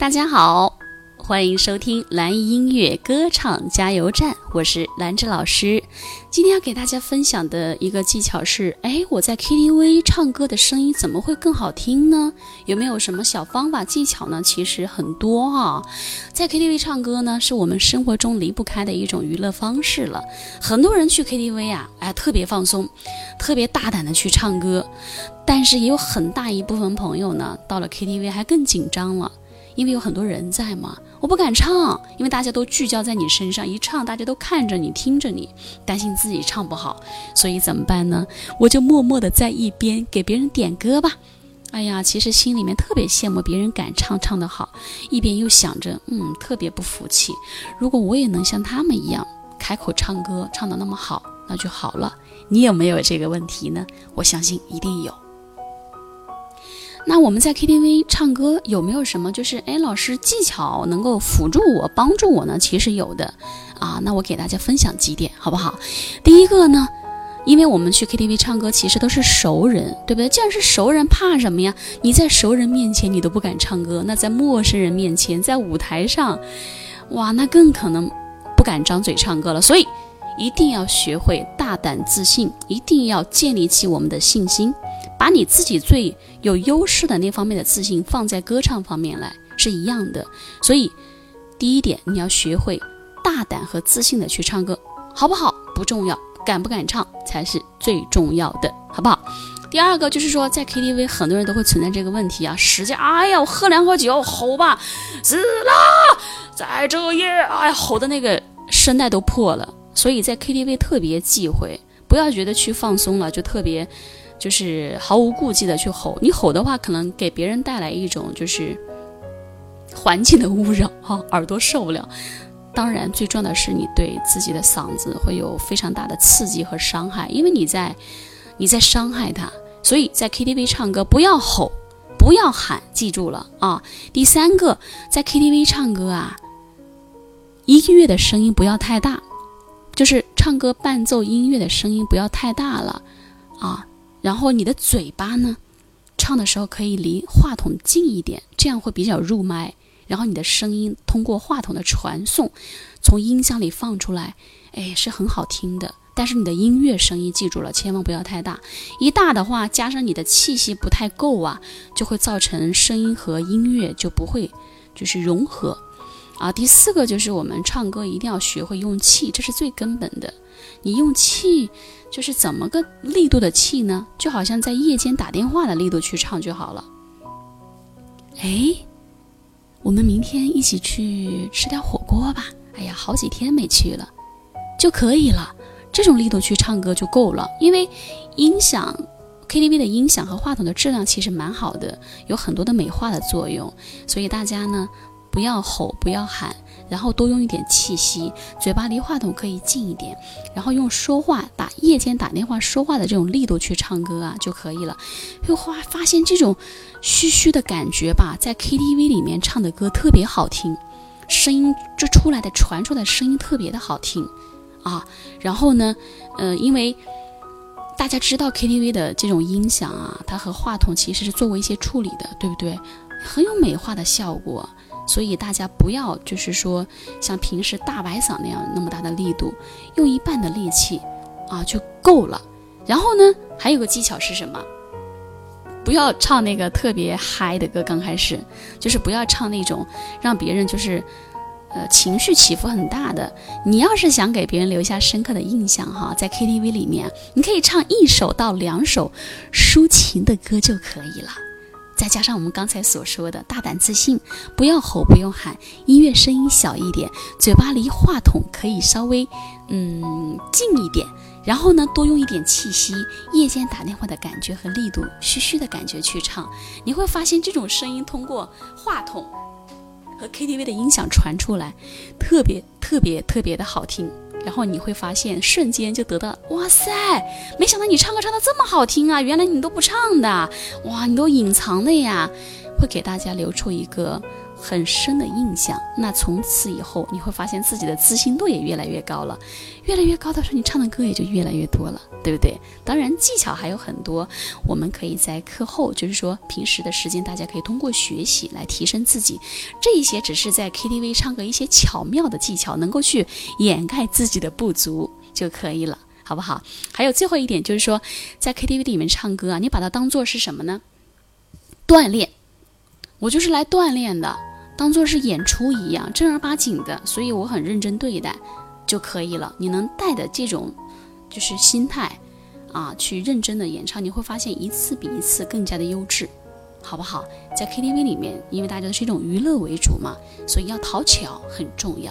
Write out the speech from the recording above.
大家好，欢迎收听蓝音乐歌唱加油站，我是兰芝老师。今天要给大家分享的一个技巧是，哎，我在 KTV 唱歌的声音怎么会更好听呢？有没有什么小方法技巧呢？其实很多啊，在 KTV 唱歌呢，是我们生活中离不开的一种娱乐方式了。很多人去 KTV 啊，哎，特别放松，特别大胆的去唱歌，但是也有很大一部分朋友呢，到了 KTV 还更紧张了。因为有很多人在嘛，我不敢唱，因为大家都聚焦在你身上，一唱大家都看着你，听着你，担心自己唱不好，所以怎么办呢？我就默默的在一边给别人点歌吧。哎呀，其实心里面特别羡慕别人敢唱，唱得好，一边又想着，嗯，特别不服气，如果我也能像他们一样开口唱歌，唱得那么好，那就好了。你有没有这个问题呢？我相信一定有。那我们在 KTV 唱歌有没有什么就是哎老师技巧能够辅助我帮助我呢？其实有的啊，那我给大家分享几点好不好？第一个呢，因为我们去 KTV 唱歌其实都是熟人，对不对？既然是熟人，怕什么呀？你在熟人面前你都不敢唱歌，那在陌生人面前，在舞台上，哇，那更可能不敢张嘴唱歌了。所以一定要学会大胆自信，一定要建立起我们的信心。把你自己最有优势的那方面的自信放在歌唱方面来是一样的，所以第一点你要学会大胆和自信的去唱歌，好不好？不重要，敢不敢唱才是最重要的，好不好？第二个就是说，在 KTV 很多人都会存在这个问题啊，使劲，哎呀，我喝两口酒，吼吧，死啦，在这夜，哎，吼的那个声带都破了，所以在 KTV 特别忌讳，不要觉得去放松了就特别。就是毫无顾忌的去吼，你吼的话，可能给别人带来一种就是环境的污染哈，耳朵受不了。当然，最重要的是你对自己的嗓子会有非常大的刺激和伤害，因为你在你在伤害它。所以在 KTV 唱歌不要吼，不要喊，记住了啊。第三个，在 KTV 唱歌啊，音乐的声音不要太大，就是唱歌伴奏音乐的声音不要太大了啊。然后你的嘴巴呢，唱的时候可以离话筒近一点，这样会比较入麦。然后你的声音通过话筒的传送，从音箱里放出来，哎，是很好听的。但是你的音乐声音记住了，千万不要太大。一大的话，加上你的气息不太够啊，就会造成声音和音乐就不会就是融合。啊，第四个就是我们唱歌一定要学会用气，这是最根本的。你用气。就是怎么个力度的气呢？就好像在夜间打电话的力度去唱就好了。哎，我们明天一起去吃点火锅吧。哎呀，好几天没去了，就可以了。这种力度去唱歌就够了，因为音响 KTV 的音响和话筒的质量其实蛮好的，有很多的美化的作用，所以大家呢。不要吼，不要喊，然后多用一点气息，嘴巴离话筒可以近一点，然后用说话打夜间打电话说话的这种力度去唱歌啊就可以了。会发发现这种嘘嘘的感觉吧，在 KTV 里面唱的歌特别好听，声音就出来的传出来声音特别的好听啊。然后呢，呃，因为大家知道 KTV 的这种音响啊，它和话筒其实是做过一些处理的，对不对？很有美化的效果。所以大家不要就是说像平时大白嗓那样那么大的力度，用一半的力气啊就够了。然后呢，还有个技巧是什么？不要唱那个特别嗨的歌，刚开始就是不要唱那种让别人就是呃情绪起伏很大的。你要是想给别人留下深刻的印象哈，在 KTV 里面，你可以唱一首到两首抒情的歌就可以了。再加上我们刚才所说的大胆自信，不要吼，不用喊，音乐声音小一点，嘴巴离话筒可以稍微嗯近一点，然后呢多用一点气息，夜间打电话的感觉和力度，嘘嘘的感觉去唱，你会发现这种声音通过话筒和 KTV 的音响传出来，特别特别特别的好听。然后你会发现，瞬间就得到哇塞！没想到你唱歌唱的这么好听啊！原来你都不唱的，哇，你都隐藏的呀！会给大家留出一个很深的印象，那从此以后你会发现自己的自信度也越来越高了，越来越高的时候，你唱的歌也就越来越多了，对不对？当然技巧还有很多，我们可以在课后，就是说平时的时间，大家可以通过学习来提升自己。这一些只是在 KTV 唱歌一些巧妙的技巧，能够去掩盖自己的不足就可以了，好不好？还有最后一点就是说，在 KTV 里面唱歌啊，你把它当做是什么呢？锻炼，我就是来锻炼的。当做是演出一样，正儿八经的，所以我很认真对待就可以了。你能带的这种就是心态啊，去认真的演唱，你会发现一次比一次更加的优质，好不好？在 KTV 里面，因为大家都是一种娱乐为主嘛，所以要讨巧很重要。